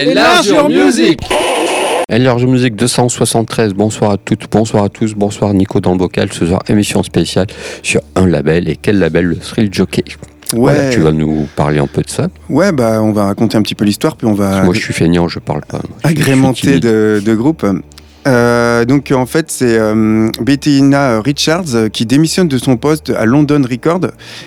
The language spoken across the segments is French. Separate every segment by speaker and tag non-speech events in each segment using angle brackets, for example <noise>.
Speaker 1: Enlarge Music
Speaker 2: Enlarge Music 273, bonsoir à toutes, bonsoir à tous, bonsoir Nico dans le bocal, ce soir émission spéciale sur un label, et quel label Le Thrill Jockey?
Speaker 3: Ouais.
Speaker 2: tu vas nous parler un peu de ça.
Speaker 3: Ouais, bah on va raconter un petit peu l'histoire, puis on va
Speaker 2: Moi je suis feignant, je parle pas. Timide.
Speaker 3: de, de groupes. Euh, donc en fait c'est euh, Bettina Richards euh, qui démissionne de son poste à London Record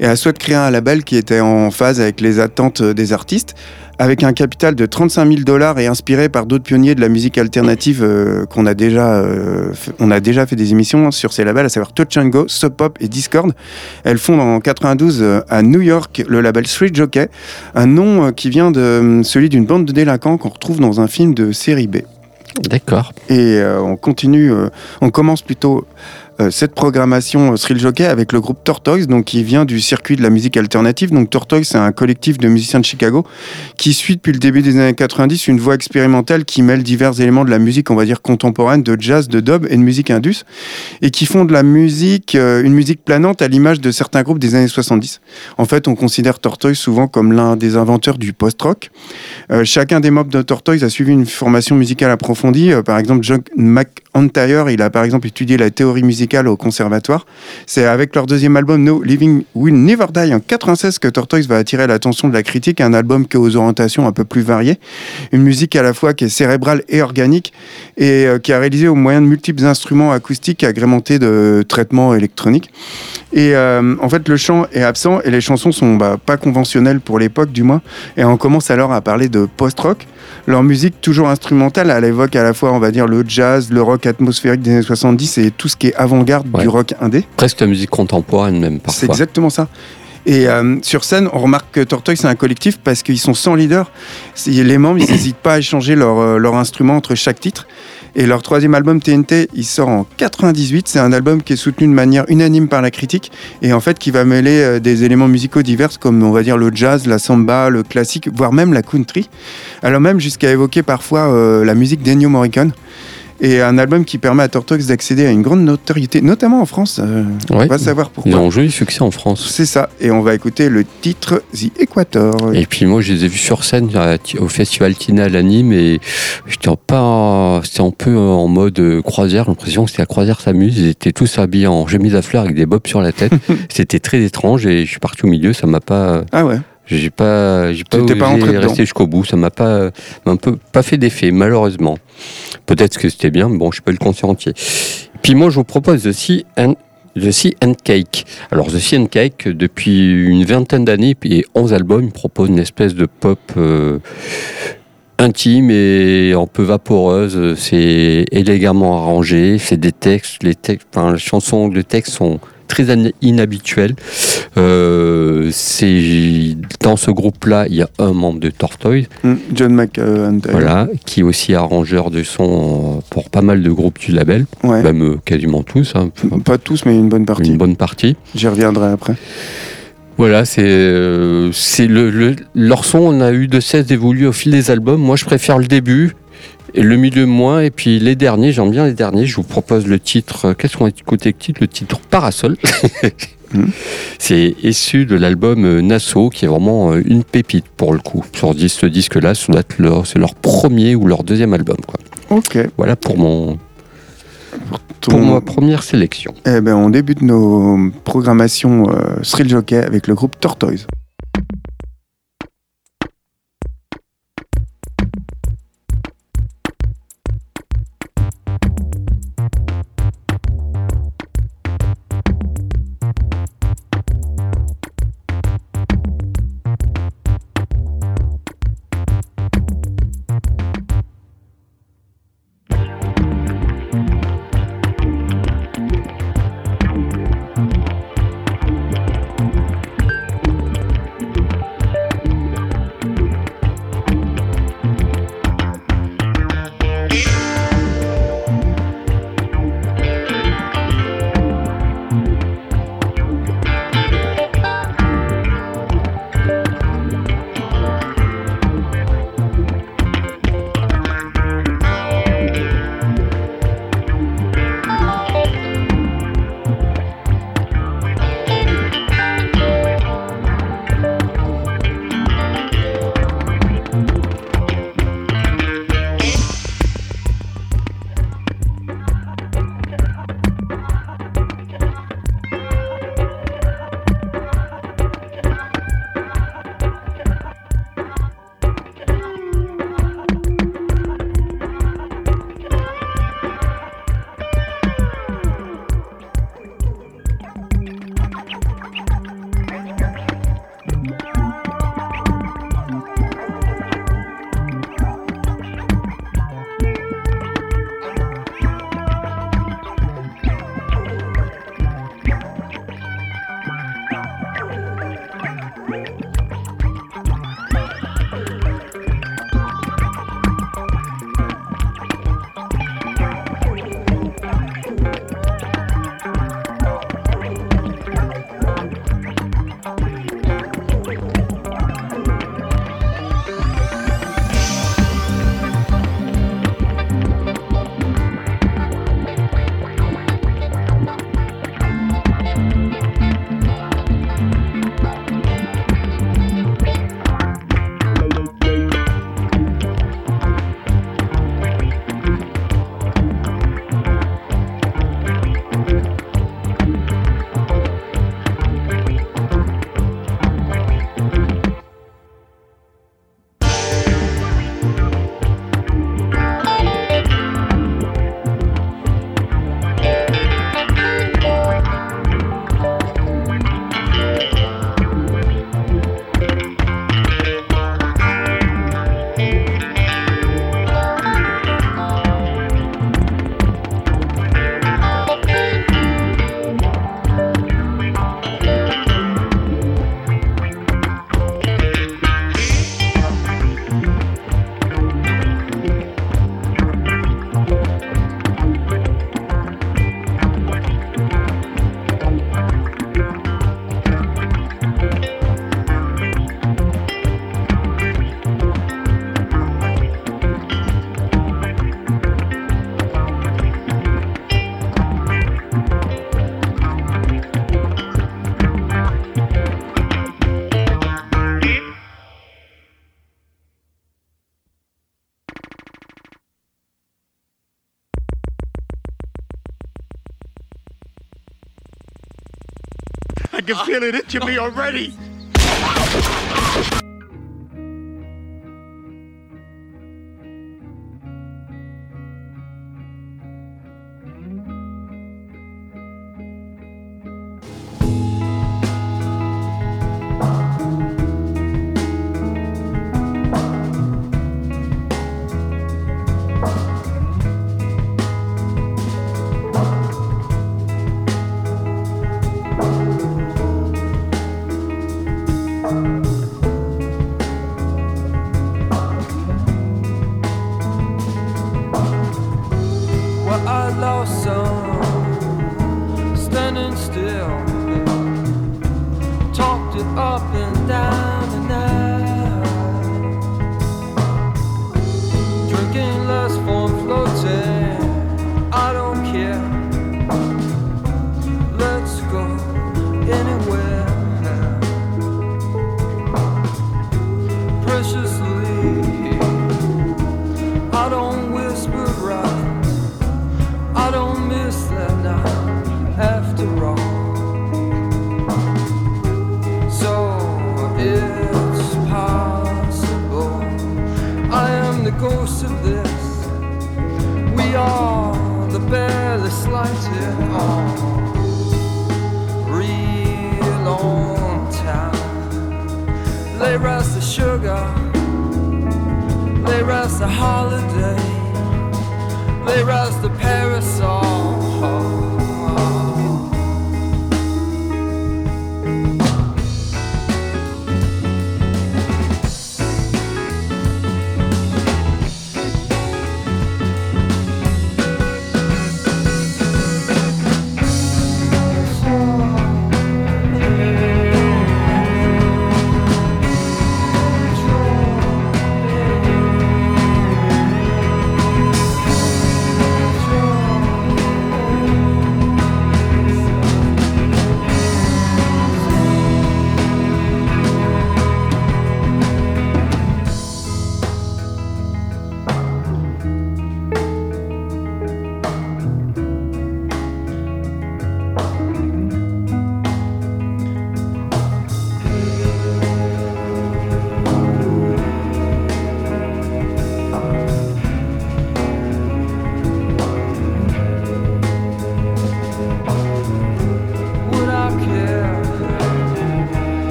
Speaker 3: et a souhaité créer un label qui était en phase avec les attentes des artistes avec un capital de 35 000 dollars et inspiré par d'autres pionniers de la musique alternative euh, qu'on a déjà euh, fait- on a déjà fait des émissions sur ces labels à savoir Touch and Go, Sub Pop et Discord. Elle fonde en 92 euh, à New York le label Street Jockey, un nom qui vient de celui d'une bande de délinquants qu'on retrouve dans un film de série B.
Speaker 2: D'accord.
Speaker 3: Et on continue, on commence plutôt cette programmation euh, Thrill Jockey avec le groupe Tortoise, donc qui vient du circuit de la musique alternative. Donc Tortoise, c'est un collectif de musiciens de Chicago qui suit depuis le début des années 90 une voie expérimentale qui mêle divers éléments de la musique, on va dire contemporaine, de jazz, de dub et de musique indus, et qui font de la musique, euh, une musique planante à l'image de certains groupes des années 70. En fait, on considère Tortoise souvent comme l'un des inventeurs du post-rock. Euh, chacun des membres de Tortoise a suivi une formation musicale approfondie. Euh, par exemple, John McIntyre, il a par exemple étudié la théorie musicale au conservatoire. C'est avec leur deuxième album No Living Will Never Die en 96 que Tortoise va attirer l'attention de la critique. Un album qui a aux orientations un peu plus variées. Une musique à la fois qui est cérébrale et organique et euh, qui a réalisé au moyen de multiples instruments acoustiques agrémentés de traitements électroniques. Et euh, en fait, le chant est absent et les chansons sont bah, pas conventionnelles pour l'époque, du moins. Et on commence alors à parler de post-rock. Leur musique, toujours instrumentale, elle évoque à la fois, on va dire, le jazz, le rock atmosphérique des années 70 et tout ce qui est avant-garde
Speaker 2: Ouais.
Speaker 3: du rock indé.
Speaker 2: Presque la musique contemporaine même
Speaker 3: C'est
Speaker 2: parfois.
Speaker 3: exactement ça. Et euh, sur scène, on remarque que Tortoise, c'est un collectif parce qu'ils sont sans leader. Les membres, ils n'hésitent pas à échanger leur, euh, leur instrument entre chaque titre. Et leur troisième album, TNT, il sort en 98. C'est un album qui est soutenu de manière unanime par la critique et en fait qui va mêler euh, des éléments musicaux divers comme on va dire le jazz, la samba, le classique, voire même la country. Alors même jusqu'à évoquer parfois euh, la musique d'Ennio Morricone. Et un album qui permet à Tortoise d'accéder à une grande notoriété, notamment en France. Euh,
Speaker 2: Ouais.
Speaker 3: On va savoir pourquoi.
Speaker 2: Ils ont un joli succès en France.
Speaker 3: C'est ça, et on va écouter le titre The Equator.
Speaker 2: Et puis moi, je les ai vus sur scène à- au festival Tinal à Nîmes et j'étais pas, c'était un peu en mode euh, croisière. J'ai l'impression que c'était la croisière s'amuse. Ils étaient tous habillés en chemise à fleurs avec des bobs sur la tête. <laughs> c'était très étrange et je suis parti au milieu. Ça m'a pas,
Speaker 3: Ah ouais,
Speaker 2: j'ai pas, j'ai pas,
Speaker 3: pas rentré
Speaker 2: rester jusqu'au bout. Ça m'a pas, m'a un peu pas fait d'effet malheureusement. Peut-être que c'était bien, mais bon, je pas le concert entier. Puis moi, je vous propose The Sea and The Sea and Cake. Alors The Sea and Cake, depuis une vingtaine d'années et 11 albums, il propose une espèce de pop euh, intime et un peu vaporeuse. C'est élégamment arrangé, c'est des textes, les textes, enfin, les chansons, les textes sont très inhabituels. Euh, c'est dans ce groupe-là, il y a un membre de Tortoise.
Speaker 3: Hmm, John McIntyre.
Speaker 2: Voilà, qui est aussi arrangeur de son euh, pour pas mal de groupes du label,
Speaker 3: Ouais.
Speaker 2: même euh, quasiment tous, hein,
Speaker 3: Pas tous, mais une bonne partie.
Speaker 2: une bonne partie.
Speaker 3: J'y reviendrai après.
Speaker 2: Voilà, c'est euh, c'est le, le- leur son, on a eu de cesse d'évoluer au fil des albums. Moi, je préfère le début et le milieu moins, et puis les derniers, j'aime bien les derniers. Je vous propose le titre. euh, Qu'est-ce qu'on va écouter le titre Le titre Parasol.
Speaker 3: Mhm. <laughs>
Speaker 2: C'est issu de l'album euh, Nassau, qui est vraiment euh, une pépite pour le coup. Sur ce disque-là, c'est leur premier ou leur deuxième album. Quoi.
Speaker 3: Ok.
Speaker 2: Voilà pour mon
Speaker 3: Ton-
Speaker 2: pour ma première sélection.
Speaker 3: Eh ben, on débute nos programmations euh, Thrill Jockey avec le groupe Tortoise.
Speaker 1: Can feel it itching <laughs> me
Speaker 4: oh, already. Are the barely slighted on on time. Lay rest the sugar, lay rest the holiday. They rest the parasol.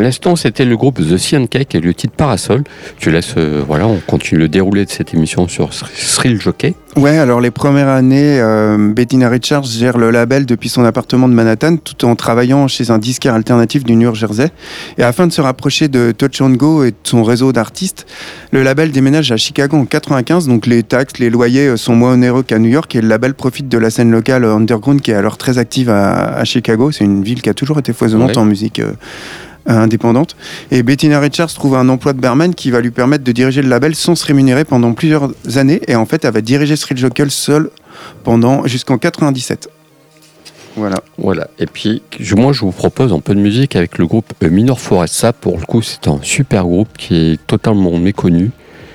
Speaker 2: À l'instant, c'était le groupe The and Cake et le titre Parasol. Je laisse, euh, voilà, on continue le déroulé de cette émission sur Thrill Jockey.
Speaker 3: Ouais, alors les premières années, euh, Bettina Richards gère le label depuis son appartement de Manhattan tout en travaillant chez un disquaire alternatif du New Jersey. Et afin de se rapprocher de Touch and Go et de son réseau d'artistes, le label déménage à Chicago en 95. Donc les taxes, les loyers euh, sont moins onéreux qu'à New York et le label profite de la scène locale underground qui est alors très active à, à Chicago. C'est une ville qui a toujours été foisonnante
Speaker 2: Ouais.
Speaker 3: en musique. euh, indépendante. Et Bettina Richards trouve un emploi de barman qui va lui permettre de diriger le label sans se rémunérer pendant plusieurs années. Et en fait, elle va diriger Street Jockey seule pendant jusqu'en 97. Voilà.
Speaker 2: Voilà. Et puis, moi, je vous propose un peu de musique avec le groupe euh, Minor Forest. Ça, pour le coup, c'est un super groupe qui est totalement méconnu.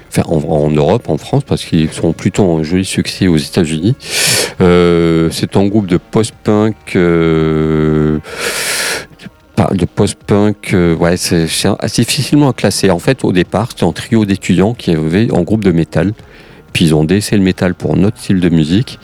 Speaker 2: Enfin, en, Europe, en France, parce qu'ils sont plutôt en joli succès aux États-Unis. Euh, c'est un groupe de post-punk. euh, de post-punk, euh, ouais, c'est assez difficilement à classer. En fait, au départ, c'était un trio d'étudiants qui avaient un groupe de métal. Puis ils ont le métal pour notre style de musique.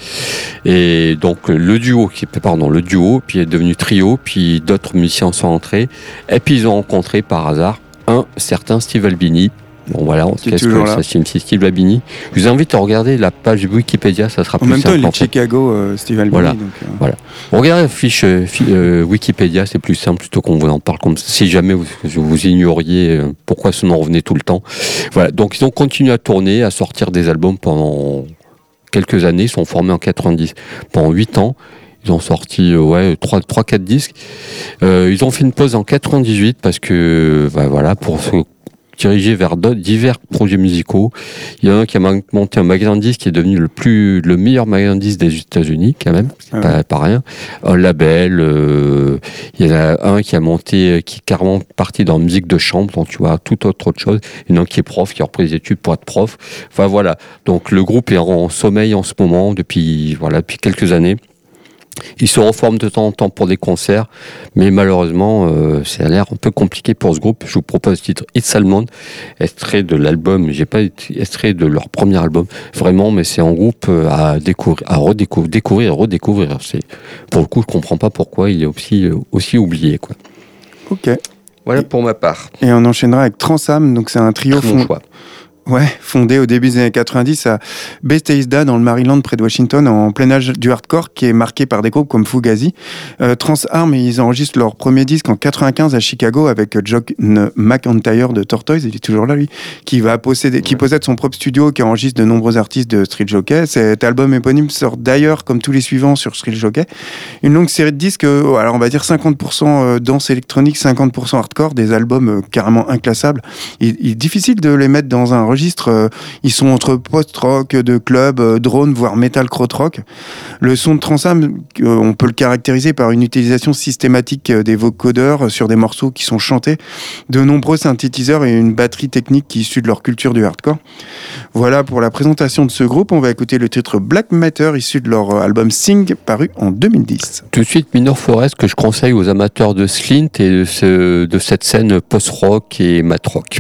Speaker 2: Et donc le duo, pardon, le duo, puis est devenu trio, puis d'autres musiciens sont entrés. Et puis ils ont rencontré par hasard un certain Steve Albini. Bon voilà,
Speaker 3: est
Speaker 2: qu'est-ce
Speaker 3: toujours
Speaker 2: que ça signifie Steve Albini Je vous invite à regarder la page Wikipédia, ça sera
Speaker 3: En
Speaker 2: plus
Speaker 3: même temps,
Speaker 2: simple.
Speaker 3: il est
Speaker 2: en.
Speaker 3: Chicago, euh, Steve Albini.
Speaker 2: Voilà.
Speaker 3: donc, euh,
Speaker 2: Regardez la fiche euh, euh, Wikipédia, c'est plus simple plutôt qu'on vous en parle comme ça. Si jamais vous, vous ignoriez euh, pourquoi ce nom revenait tout le temps. Voilà, donc ils ont continué à tourner, à sortir des albums pendant quelques années. Ils sont formés en 90, pendant 8 ans. Ils ont sorti euh, ouais, 3-4 disques. Ils ont fait une pause en 98 parce que, bah, voilà, pour se diriger vers divers projets musicaux. Il y en a un qui a monté un magasin de disques qui est devenu le plus le meilleur magasin de disques des États-Unis quand même, c'est
Speaker 3: Ah
Speaker 2: pas, pas rien. Un label, euh, il y en a un qui a monté, euh, qui est carrément parti dans la musique de chambre, donc tu vois, tout autre, autre chose. Il y en a un qui est prof, qui a repris des études pour être prof. Enfin voilà, donc le groupe est en sommeil en ce moment depuis voilà depuis quelques années. Il se reforme de temps en temps pour des concerts, mais malheureusement, euh, ça a l'air un peu compliqué pour ce groupe. Je vous propose le titre It's Almond, extrait de l'album, j'ai pas extrait de leur premier album, vraiment, mais c'est un groupe euh, à découvrir, à redécouvrir, découvrir redécouvrir. C'est, pour le coup, je comprends pas pourquoi il est aussi, euh, aussi oublié, quoi.
Speaker 3: Ok.
Speaker 2: Voilà pour ma part.
Speaker 3: Et on enchaînera avec Transam. Donc, c'est un trio
Speaker 2: Très bon choix.
Speaker 3: Ouais, fondé au début des années 90 à Bethesda dans le Maryland près de Washington en plein âge du hardcore qui est marqué par des groupes comme Fugazi. Euh, Transarm, ils enregistrent leur premier disque en 95 à Chicago avec euh, John McIntyre de Tortoise, il est toujours là lui, qui va posséder, qui possède son propre studio qui enregistre de nombreux artistes de Street Jockey. Cet album éponyme sort d'ailleurs comme tous les suivants sur Street Jockey. Une longue série de disques, euh, alors on va dire 50% euh, danse électronique, 50% hardcore, des albums carrément inclassables il, il est difficile de les mettre dans un euh, Ils sont entre post-rock, de club, euh, drone, voire metal krautrock. Le son de Transam, euh, on peut le caractériser par une utilisation systématique euh, des vocodeurs sur des morceaux qui sont chantés, de nombreux synthétiseurs et une batterie technique issue de leur culture du hardcore. Voilà pour la présentation de ce groupe. On va écouter le titre Black Matter issu de leur euh, album Sing paru en 2010.
Speaker 2: Tout de suite, Minor Forest, que je conseille aux amateurs de Slint et de, de cette scène post-rock et mat-rock.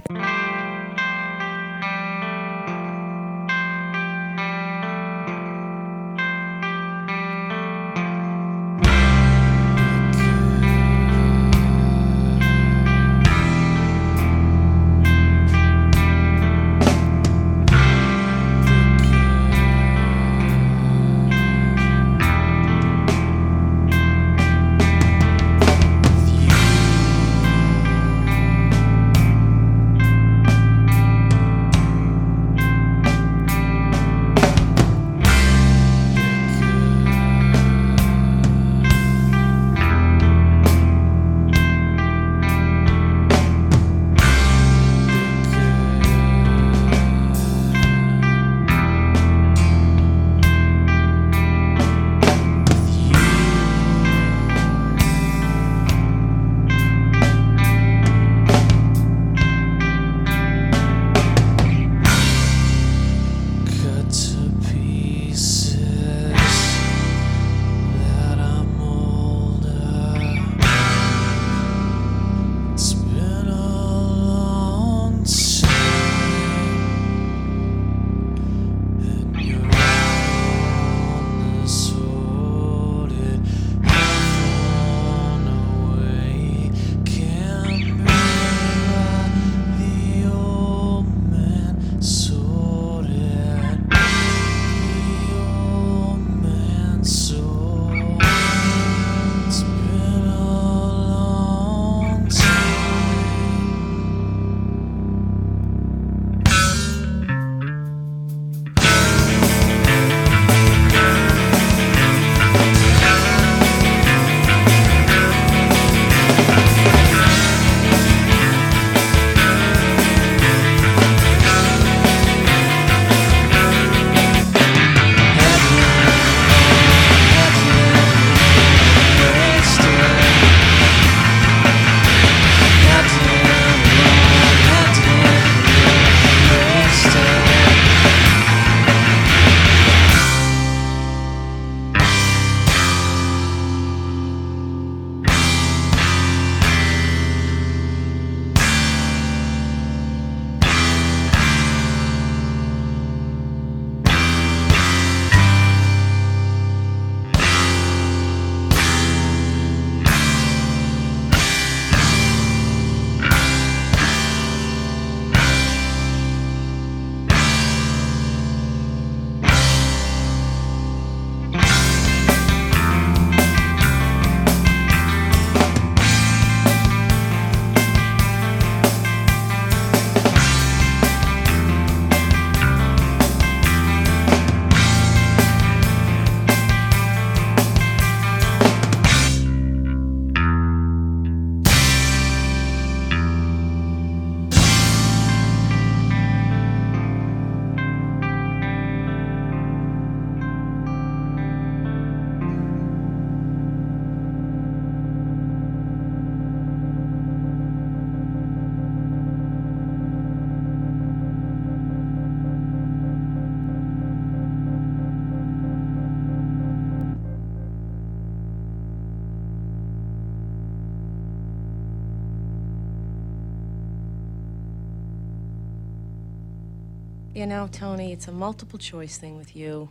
Speaker 5: You know, Tony, it's a multiple choice thing with you.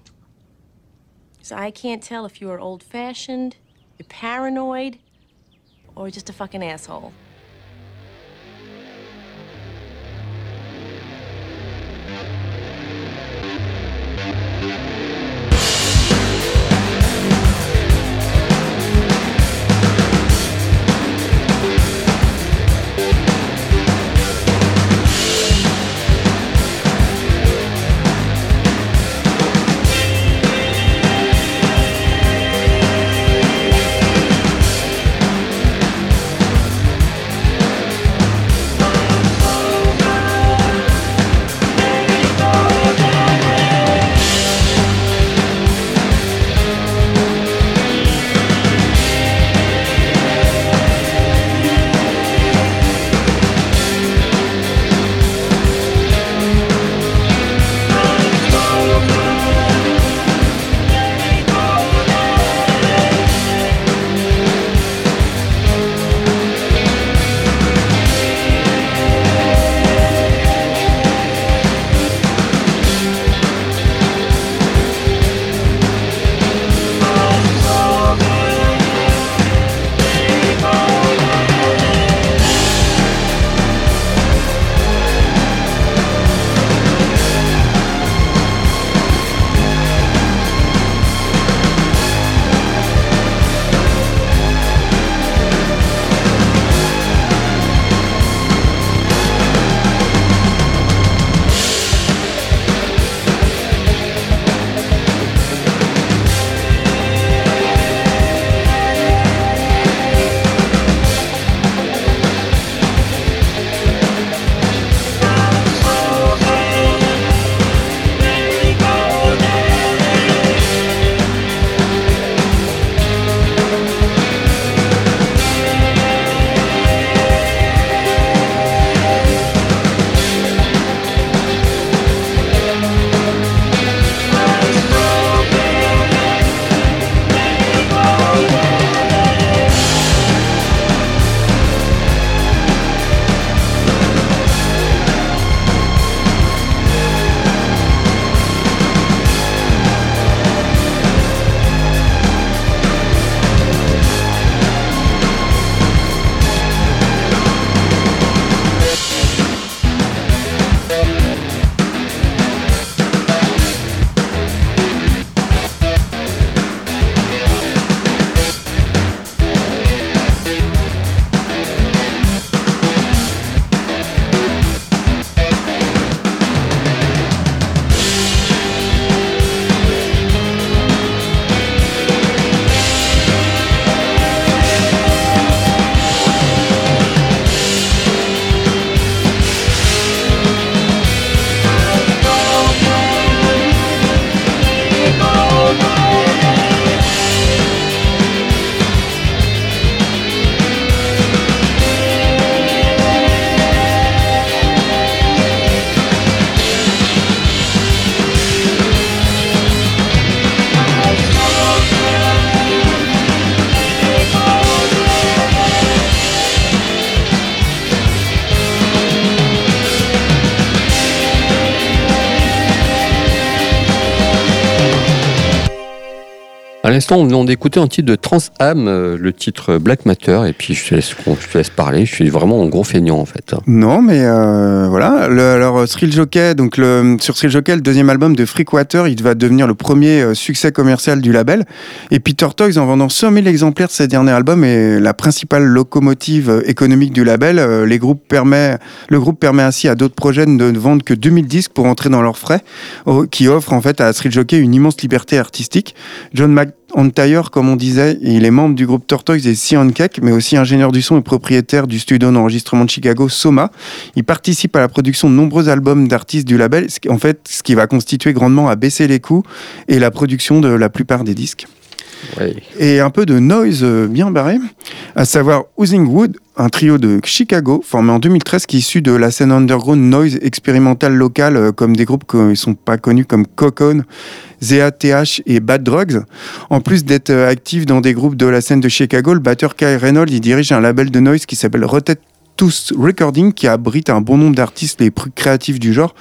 Speaker 5: So I can't tell if you're old fashioned, you're paranoid, or just a fucking asshole.
Speaker 2: À l'instant, on venait d'écouter un titre de Trans Am, euh, le titre Black Matter, et puis je te, laisse, parler. Je suis vraiment un gros feignant en fait.
Speaker 3: Non, mais euh, voilà. Alors, Thrill Jockey, donc sur Thrill Jockey, le deuxième album de Freakwater, il va devenir le premier euh, succès commercial du label. Et Peter Toys, en vendant 100 000 exemplaires de ses derniers albums, est la principale locomotive euh, économique du label. Euh, les groupes permet, le groupe permet ainsi à d'autres projets de ne vendre que 2000 disques pour entrer dans leurs frais, qui offre en fait à Thrill Jockey une immense liberté artistique. John McIntyre, comme on disait, il est membre du groupe Tortoise et Cyan Cake, mais aussi ingénieur du son et propriétaire du studio d'enregistrement de Chicago, Soma. Il participe à la production de nombreux albums d'artistes du label, en fait, ce qui va constituer grandement à baisser les coûts et la production de la plupart des disques. Et un peu de noise euh, bien barré, à savoir Oozing Wood, un trio de Chicago formé en 2013 qui est issu de la scène underground noise expérimentale locale, euh, comme des groupes qui ne sont pas connus comme Cocoon, ZATH et Bad Drugs. En plus d'être euh, actif dans des groupes de la scène de Chicago, le batteur Kai Reynolds il dirige un label de noise qui s'appelle Rotate Tooth Recording qui abrite un bon nombre d'artistes les plus créatifs du genre.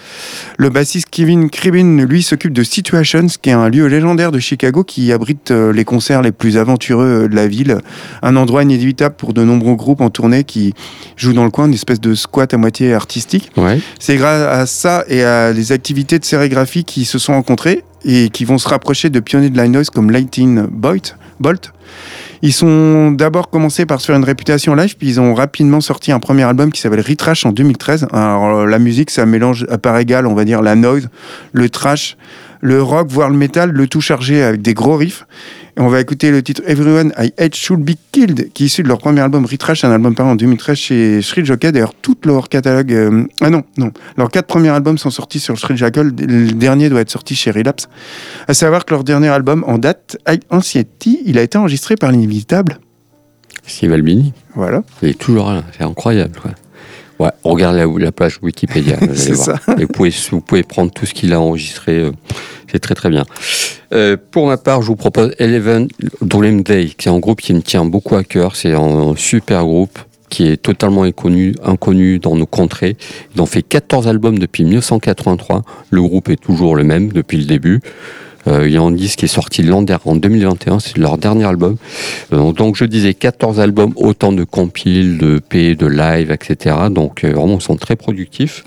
Speaker 3: Le bassiste Kevin Cribin, lui, s'occupe de Situations, qui est un lieu légendaire de Chicago qui abrite euh, les concerts les plus aventureux euh, de la ville. Un endroit inévitable pour de nombreux groupes en tournée qui jouent dans le coin, une espèce de squat à moitié artistique.
Speaker 2: Ouais.
Speaker 3: C'est grâce à ça et à les activités de sérigraphie qui se sont rencontrés et qui vont se rapprocher de pionniers de la noise comme Lightning Bolt. Ils sont d'abord commencé par se faire une réputation live, puis ils ont rapidement sorti un premier album qui s'appelle Retrash en 2013. Alors, la musique, ça mélange à part égale, on va dire, la noise, le trash, le rock, voire le metal, le tout chargé avec des gros riffs. On va écouter le titre Everyone I Hate Should Be Killed, qui est issu de leur premier album Retrash, un album paru en 2013 chez Shrill Jockey. D'ailleurs, tout leur catalogue. euh, ah non, non. Leurs quatre premiers albums sont sortis sur Shrill Jockey. Le dernier doit être sorti chez Relapse. À savoir que leur dernier album en date, High Anxiety, il a été enregistré par l'inévitable.
Speaker 2: Steve Albini,
Speaker 3: Voilà.
Speaker 2: il est toujours là, c'est incroyable. Quoi. Ouais, regardez la, la page Wikipédia, <laughs>
Speaker 3: C'est ça.
Speaker 2: Et vous pouvez, vous pouvez prendre tout ce qu'il a enregistré, euh, c'est très très bien. Euh, pour ma part, je vous propose Eleven Dream Day, qui est un groupe qui me tient beaucoup à cœur. C'est un super groupe qui est totalement inconnu, inconnu dans nos contrées. Ils ont fait 14 albums depuis 1983. Le groupe est toujours le même depuis le début. Euh, il y a un disque qui est sorti l'an dernier, en 2021, c'est leur dernier album. Euh, donc je disais 14 albums, autant de compiles, de P, de live, etc. Donc euh, vraiment, ils sont très productifs.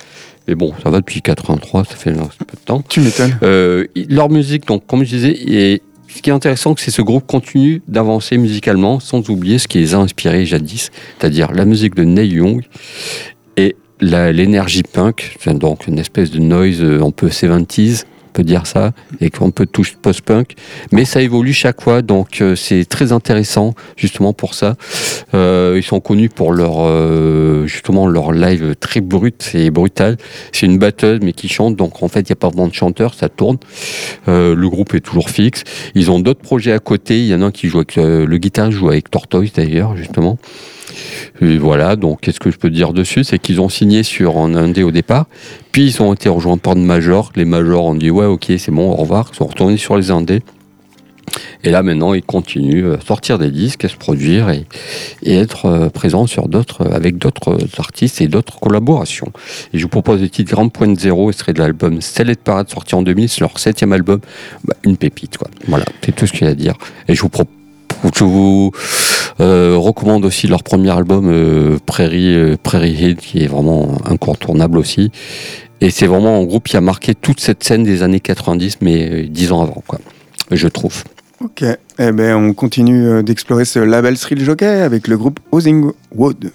Speaker 2: Mais bon, ça va depuis 83, ça fait un peu de temps.
Speaker 3: Tu m'étonnes.
Speaker 2: Euh, leur musique, donc, comme je disais, et ce qui est intéressant, c'est que ce groupe continue d'avancer musicalement sans oublier ce qui les a inspirés jadis, c'est-à-dire la musique de Neil Young et l'énergie punk, donc une espèce de noise un peu 70s, on peut dire ça, et qu'on peut touche post-punk, mais ça évolue chaque fois, donc euh, c'est très intéressant justement pour ça. Euh, ils sont connus pour leur euh, justement leur live très brut et brutal. C'est une batteuse mais qui chante, donc en fait il n'y a pas vraiment de chanteur, ça tourne. Le groupe est toujours fixe. Ils ont d'autres projets à côté. Il y en a un qui joue avec le guitariste joue avec Tortoise d'ailleurs justement. Et voilà, donc qu'est-ce que je peux dire dessus? C'est qu'ils ont signé sur un indé au départ, puis ils ont été rejoints par de majors. Les majors ont dit ouais ok c'est bon au revoir, ils sont retournés sur les indés. Et là maintenant ils continuent à sortir des disques, à se produire et, et être euh, présents sur d'autres, avec d'autres artistes et d'autres collaborations. Et je vous propose le titre Grand Point Zéro, extrait de l'album Stellet Parade sorti en 2000, c'est leur septième album, Bah, une pépite quoi. Voilà, c'est tout ce qu'il y a à dire. Et je vous propose je vous euh, recommande aussi leur premier album euh, Prairie, euh, Prairie Hill qui est vraiment incontournable aussi. Et c'est vraiment un groupe qui a marqué toute cette scène des années 90, mais dix ans avant, quoi. Je trouve.
Speaker 3: Ok. Eh ben, on continue d'explorer ce label Thrill Jockey avec le groupe Housing Wood.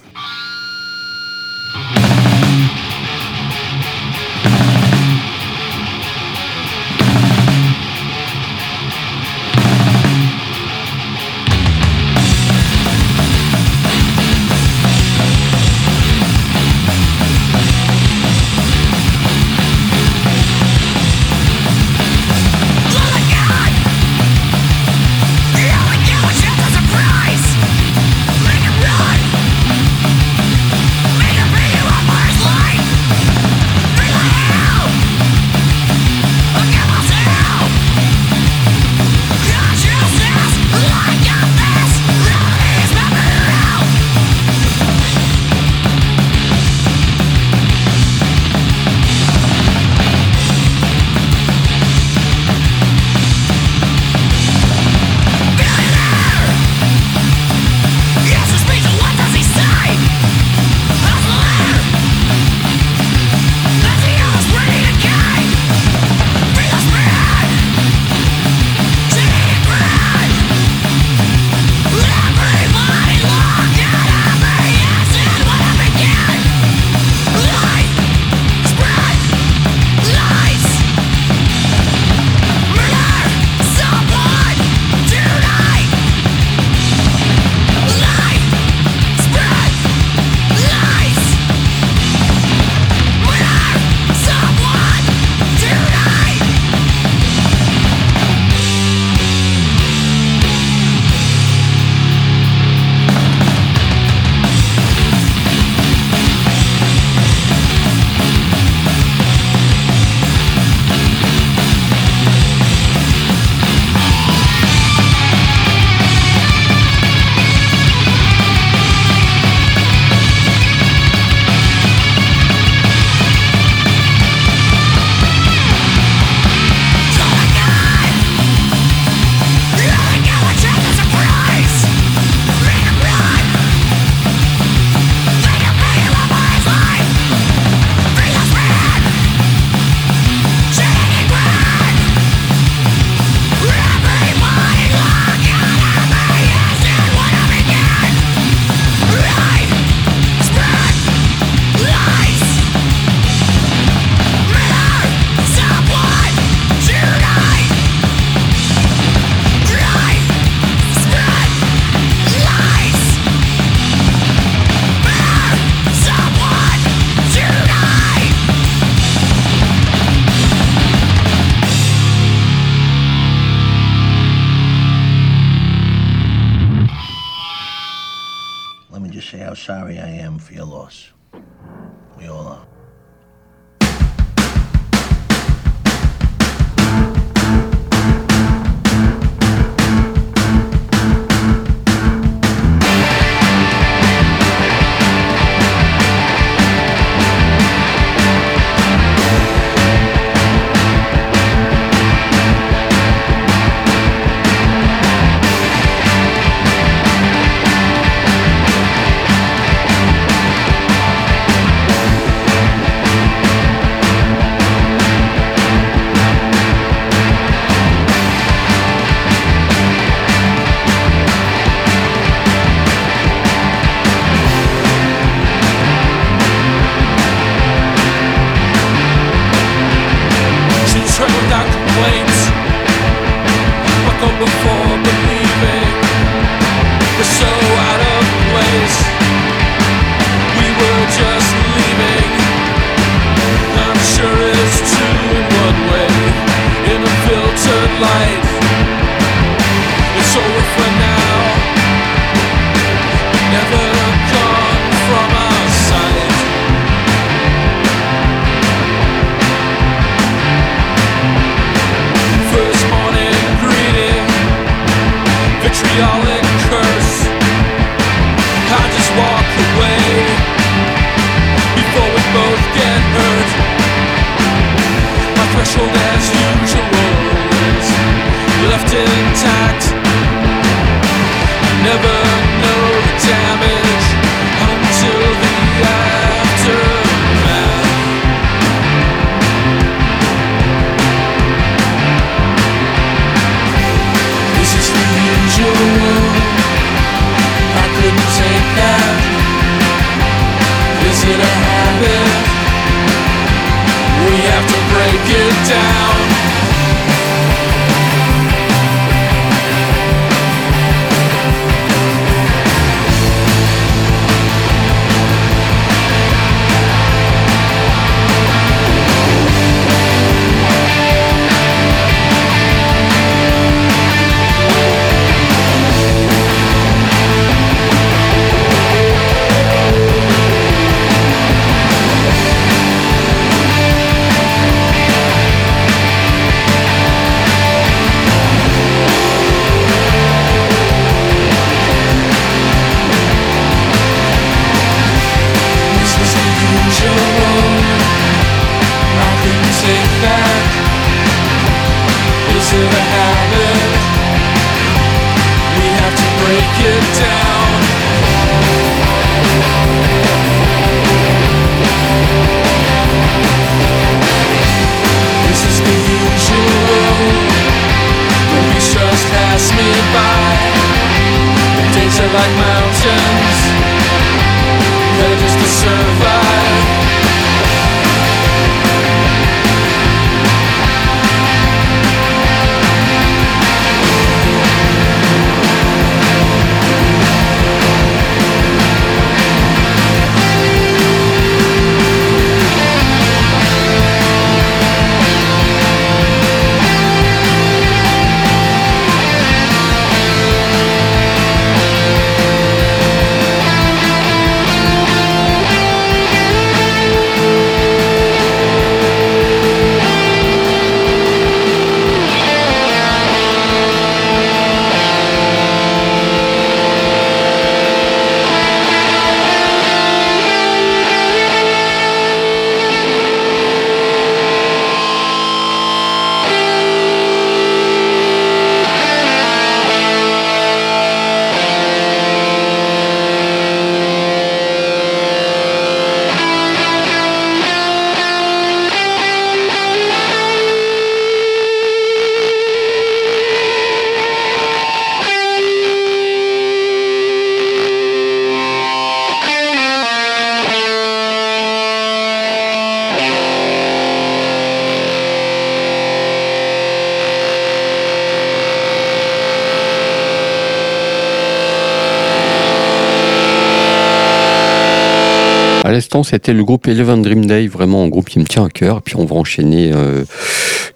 Speaker 2: l'instant, c'était le groupe Eleven Dream Day, vraiment un groupe qui me tient à cœur. Puis on va enchaîner euh,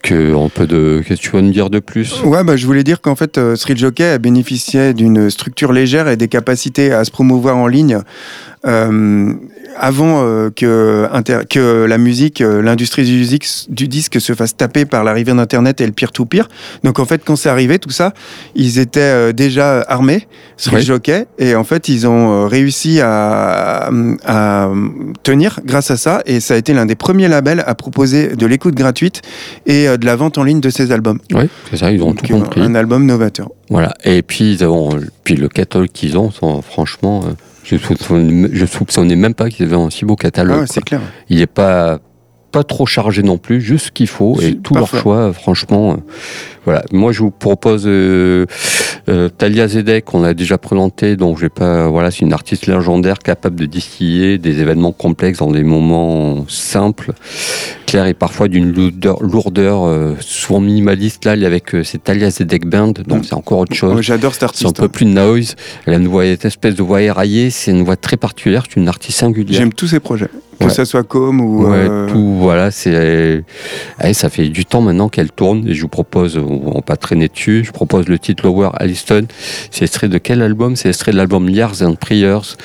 Speaker 2: que un peu de. Qu'est-ce que tu vas nous dire de plus?
Speaker 3: Ouais, bah, je voulais dire qu'en fait, euh, Street Jockey a bénéficié d'une structure légère et des capacités à se promouvoir en ligne euh, avant euh, que, la musique, euh, l'industrie du, disque se fasse taper par l'arrivée d'Internet et le peer-to-peer. Donc en fait, quand c'est arrivé, tout ça, ils étaient euh, déjà armés sur
Speaker 2: Oui.
Speaker 3: le jockey et en fait, ils ont réussi à, à tenir grâce à ça et ça a été l'un des premiers labels à proposer de l'écoute gratuite et de la vente en ligne de ces albums.
Speaker 2: Oui, c'est ça, ils ont
Speaker 3: Donc,
Speaker 2: tout compris.
Speaker 3: un album novateur.
Speaker 2: Voilà. Et puis, ils ont, puis le catalogue qu'ils ont, sont- franchement, euh, je soupçonnais, je soupçonnais même pas qu'ils avaient un si beau catalogue.
Speaker 3: Ah ouais,
Speaker 2: quoi.
Speaker 3: c'est clair.
Speaker 2: Il n'est pas, pas trop chargé non plus, juste ce qu'il faut. Et tout leur choix, euh, franchement. Voilà. Moi, je vous propose euh, euh, Talia Zedek, on a déjà présenté, donc je vais pas. Voilà, c'est une artiste légendaire capable de distiller des événements complexes dans des moments simples, clairs et parfois d'une lourdeur, lourdeur euh, souvent minimaliste. Là, avec c'est Talia Zedek Band, donc
Speaker 3: Mm.
Speaker 2: c'est encore autre chose.
Speaker 3: J'adore cet
Speaker 2: C'est un
Speaker 3: artiste.
Speaker 2: peu
Speaker 3: hein.
Speaker 2: plus de noise. Elle a une voix, cette espèce de voix éraillée. C'est une voix très particulière. C'est une artiste singulière.
Speaker 3: J'aime tous ses projets. Que
Speaker 2: Ouais.
Speaker 3: ça soit Com ou.
Speaker 2: Ouais, tout, voilà, c'est. ça fait du temps maintenant qu'elle tourne et je vous propose, on va pas traîner dessus, je propose le titre Lower Alliston. C'est extrait de quel album? C'est extrait de l'album Years and Prayers.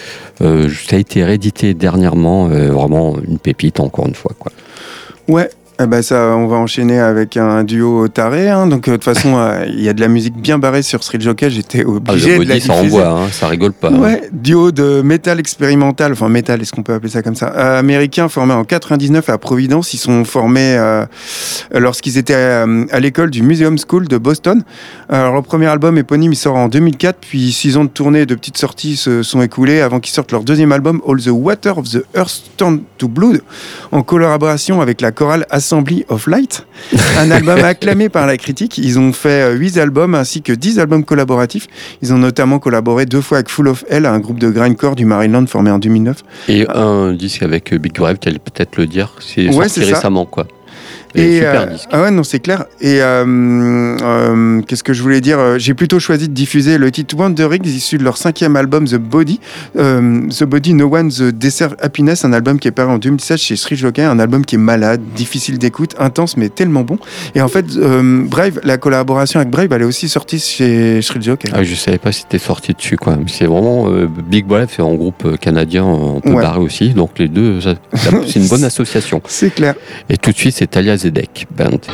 Speaker 2: Euh, ça a été réédité dernièrement, euh, vraiment une pépite encore une fois.
Speaker 3: Ouais. Eh ben ça, on va enchaîner avec un duo taré. hein. Donc, euh, de toute façon, euh, il y a de la musique bien barrée sur Street Jockey. J'étais
Speaker 2: Ah,
Speaker 3: obligé
Speaker 2: le
Speaker 3: de la
Speaker 2: body, ça
Speaker 3: diffuser.
Speaker 2: envoie, hein, ça rigole pas. hein.
Speaker 3: Ouais, duo de métal expérimental, enfin métal, est-ce qu'on peut appeler ça comme ça? Euh, Américain formé en 99 à Providence. Ils sont formés euh, lorsqu'ils étaient à l'école du Museum School de Boston. Alors, leur premier album éponyme, il sort en 2004, puis six ans de tournée et de petites sorties se sont écoulés avant qu'ils sortent leur deuxième album, All the Water of the Earth Turned to Blood, en collaboration avec la chorale Assembly of Light. Un album <laughs> acclamé par la critique. Ils ont fait 8 albums ainsi que 10 albums collaboratifs. Ils ont notamment collaboré deux fois avec Full of Hell, un groupe de grindcore du Maryland formé en 2009.
Speaker 2: Et un disque avec euh, Big Drive, tu allais peut-être le dire. C'est
Speaker 3: Ouais,
Speaker 2: sorti récemment, quoi. Et, super
Speaker 3: euh,
Speaker 2: disque.
Speaker 3: ah ouais, non, c'est clair. Et euh, euh, qu'est-ce que je voulais dire J'ai plutôt choisi de diffuser le titre Wandering, issu de leur cinquième album The Body. The Body, No One's Deserve Happiness, un album qui est paru en 2016 chez Street Jockey, un album qui est malade, difficile d'écoute, intense, mais tellement bon. Et en fait, Brave, la collaboration avec Brave, elle est aussi sortie chez Street Jockey.
Speaker 2: Ah, je savais pas si c'était sorti dessus, quoi. C'est vraiment euh, Big Drive, c'est un groupe canadien, euh, un peu
Speaker 3: Ouais.
Speaker 2: barré aussi. Donc les deux, c'est une bonne <laughs> association.
Speaker 3: C'est clair.
Speaker 2: Et tout de suite, c'est Talia Zedek Band.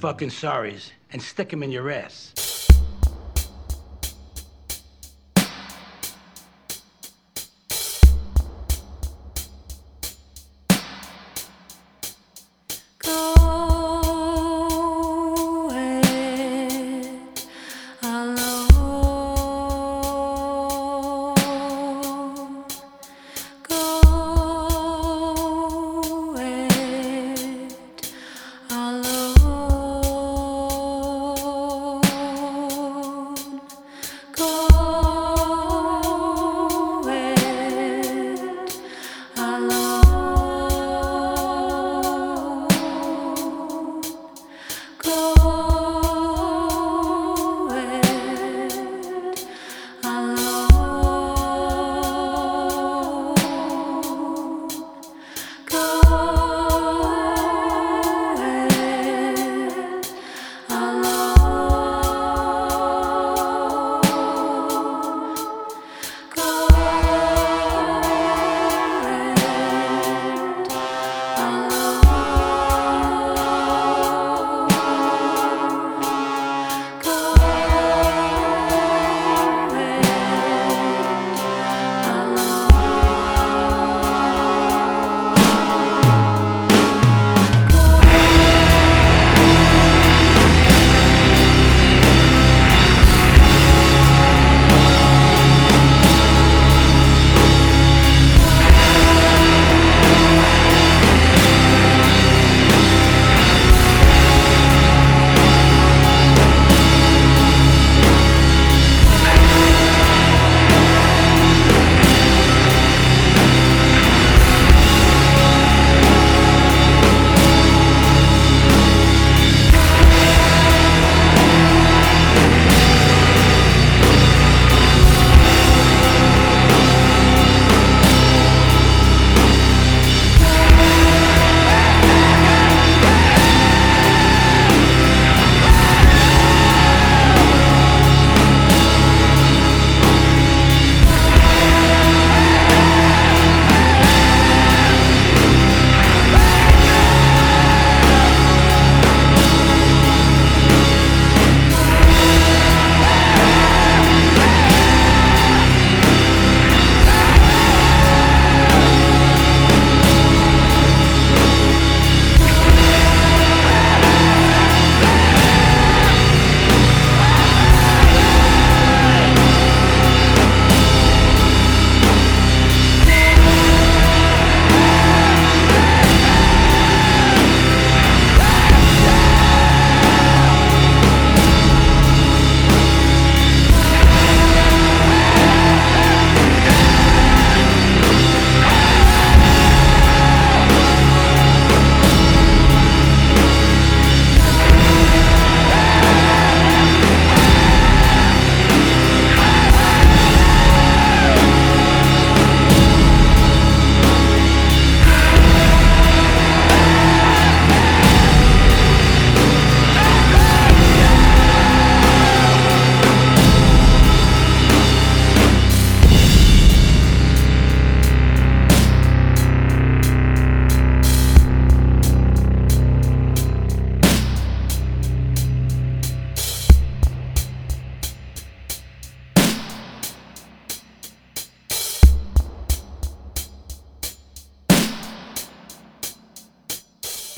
Speaker 6: Fucking sorries and stick them in your ass.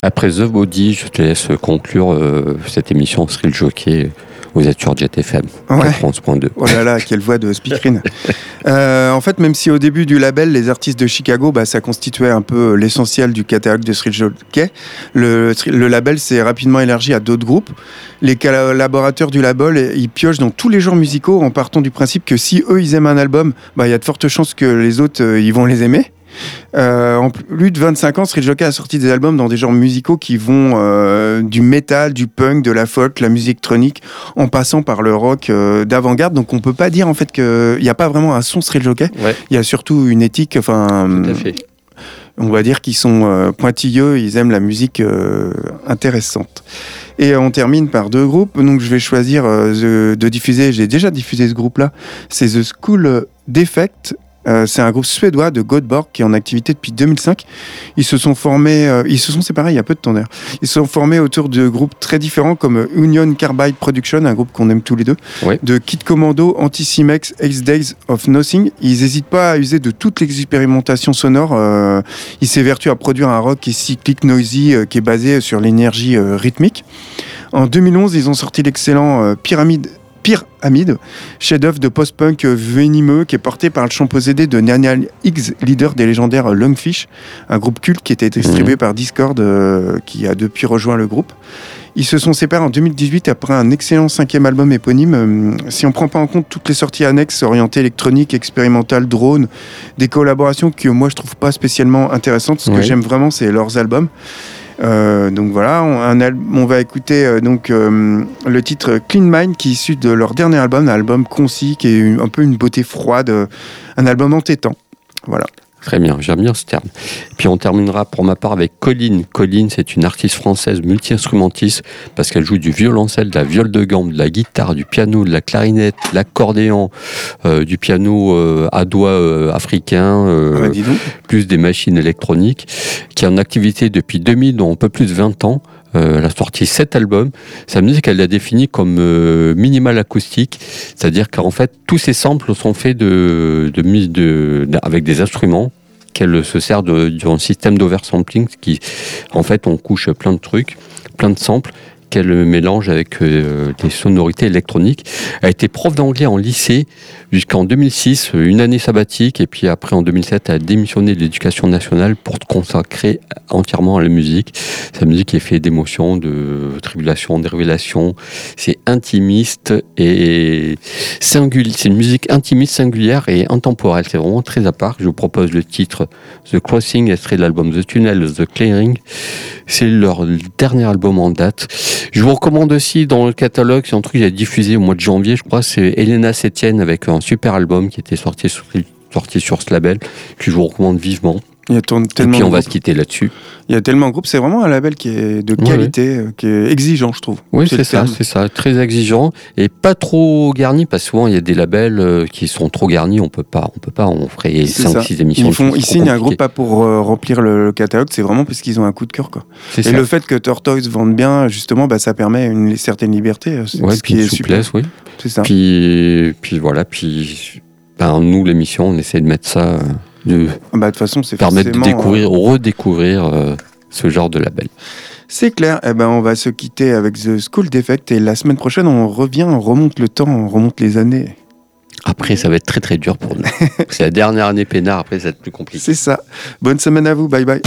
Speaker 2: Après The Body, je te laisse conclure euh, cette émission Thrill Jockey. Vous êtes sur Jet FM
Speaker 3: Ouais.
Speaker 2: 91.2.
Speaker 3: Oh là là, quelle voix de speakerine. <laughs> Euh, en fait, même si au début du label, les artistes de Chicago, bah, ça constituait un peu l'essentiel du catalogue de Thrill Jockey, le, le label s'est rapidement élargi à d'autres groupes. Les collaborateurs du label, ils piochent dans tous les genres musicaux en partant du principe que si eux, ils aiment un album, bah, il y a de fortes chances que les autres, euh, ils vont les aimer. Euh, en plus de 25 ans, Thrill Jockey a sorti des albums dans des genres musicaux qui vont euh, du metal, du punk, de la folk, la musique électronique, en passant par le rock euh, d'avant-garde. Donc on peut pas dire en fait qu'il n'y a pas vraiment un son Thrill Jockey.
Speaker 2: Ouais,
Speaker 3: Il y a surtout une éthique, enfin,
Speaker 2: tout à fait.
Speaker 3: on va dire qu'ils sont pointilleux, ils aiment la musique intéressante. Et on termine par deux groupes. Donc je vais choisir de, de diffuser, j'ai déjà diffusé ce groupe-là, c'est The School Defect Euh, c'est un groupe suédois de Göteborg qui est en activité depuis 2005. Ils se sont formés, euh, ils se sont séparés il y a peu de temps d'ailleurs. Ils se sont formés autour de groupes très différents comme Union Carbide Production, un groupe qu'on aime tous les deux, de Kid Commando, Anticimex, Ace Days of Nothing. Ils n'hésitent pas à user de toutes les expérimentations sonores. Euh, ils s'évertuent à produire un rock qui est cyclique, noisy, qui est basé sur l'énergie rythmique. En 2011, ils ont sorti l'excellent Pyramide. Pyramide, chef-d'œuvre de post-punk venimeux qui est porté par le chant possédé de Daniel Higgs, leader des légendaires Lungfish, un groupe culte qui était distribué par Discord, euh, qui a depuis rejoint le groupe. Ils se sont séparés en 2018 après un excellent cinquième album éponyme. Euh, Si on prend pas en compte toutes les sorties annexes orientées électronique, expérimentales, drone, des collaborations que moi je trouve pas spécialement intéressantes. Ce que j'aime vraiment, c'est leurs albums. Euh, donc voilà, on, un on va écouter euh, donc euh, le titre Clean Mind qui est issu de leur dernier album, un album concis qui est un peu une beauté froide, un album entêtant. Voilà.
Speaker 2: Très bien, j'aime bien ce terme. Puis on terminera pour ma part avec Colline. Colline, c'est une artiste française multi-instrumentiste parce qu'elle joue du violoncelle, de la viole de gamme, de la guitare, du piano, de la clarinette, de l'accordéon, euh, du piano euh, à doigts euh, africain, euh,
Speaker 3: dis donc.
Speaker 2: plus des machines électroniques, qui est en activité depuis 2000, donc un peu plus de 20 ans. Euh, elle a sorti sept albums. Sa musique, elle l'a définie comme euh, minimal acoustique, c'est-à-dire qu'en fait, tous ces samples sont faits de, de, de, de- avec des instruments qu'elle se sert d'un système d'oversampling qui, en fait, on couche plein de trucs, plein de samples qu'elle mélange avec euh, des sonorités électroniques. Elle a été prof d'anglais en lycée jusqu'en 2006, euh, une année sabbatique, et puis après en 2007, elle a démissionné de l'éducation nationale pour se consacrer entièrement à la musique. Sa musique est faite d'émotions, de tribulations, de révélations. C'est intimiste et singulier. C'est une musique intimiste, singulière et intemporelle. C'est vraiment très à part. Je vous propose le titre The Crossing, extrait de l'album The Tunnel, The Clearing. C'est leur dernier album en date. Je vous recommande aussi dans le catalogue, c'est un truc que j'ai diffusé au mois de janvier, je crois, c'est Elena Sétienne avec un super album qui était sorti sorti sur ce label, que je vous recommande vivement.
Speaker 3: Il y a ton-
Speaker 2: Et
Speaker 3: tellement,
Speaker 2: puis on va se quitter là-dessus.
Speaker 3: Il y a tellement de groupes. C'est vraiment un label qui est de qualité, euh, qui est exigeant, je trouve.
Speaker 2: Oui, c'est ça, c'est ça. Très exigeant et pas trop garni parce que souvent il y a des labels euh, qui sont trop garnis. On peut pas, on peut pas. On ferait
Speaker 3: C'est ça.
Speaker 2: 5-6 émissions.
Speaker 3: Ils, font, ils signent un groupe pas pour euh, remplir le, le catalogue, c'est vraiment parce qu'ils ont un coup de cœur. Quoi. Et
Speaker 2: ça.
Speaker 3: le fait que Tortoise vende bien, justement, bah, ça permet une certaine liberté. C'est
Speaker 2: Ouais,
Speaker 3: ce qui
Speaker 2: une
Speaker 3: est super.
Speaker 2: souplesse, oui.
Speaker 3: C'est ça.
Speaker 2: Puis, puis voilà, puis ben, nous l'émission, on essaie de mettre ça, euh, de
Speaker 3: Bah, toute façon, c'est
Speaker 2: permettre de découvrir, redécouvrir euh, ce genre de label.
Speaker 3: C'est clair. Eh ben, on va se quitter avec The School Defect et la semaine prochaine, on revient, on remonte le temps, on remonte les années.
Speaker 2: Après, ça va être très très dur pour nous. <laughs> C'est la dernière année peinard. Après, ça va être plus compliqué.
Speaker 3: C'est ça. Bonne semaine à vous. Bye bye.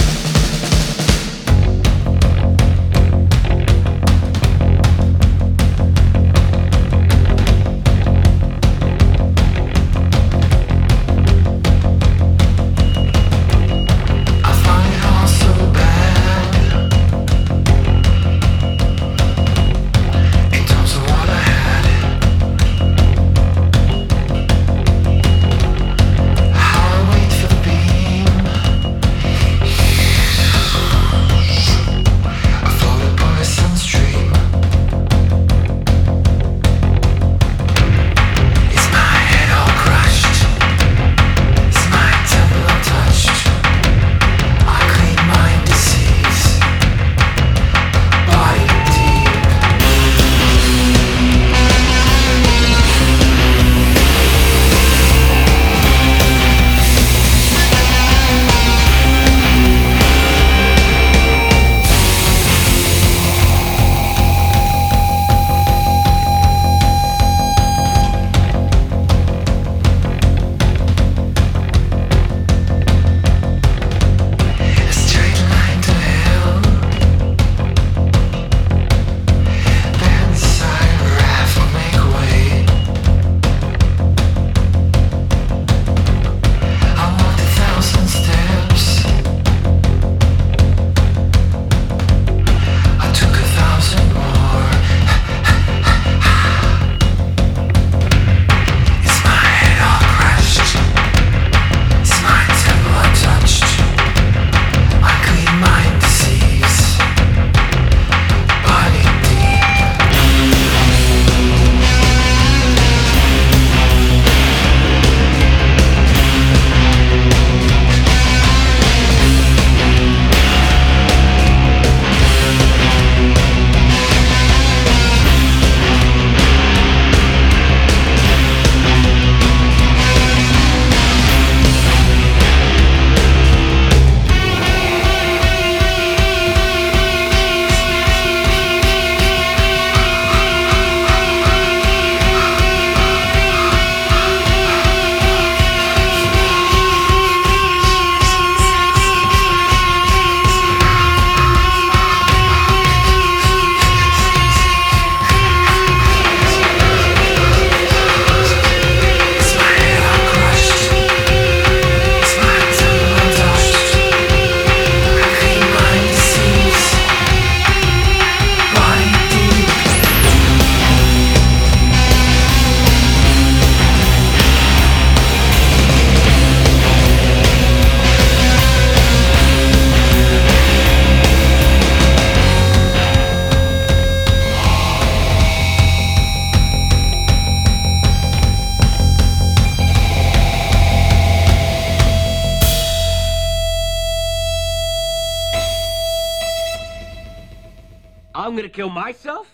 Speaker 7: I'm gonna kill myself?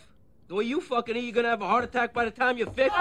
Speaker 7: The way you fucking are, you're gonna have a heart attack by the time you're 50?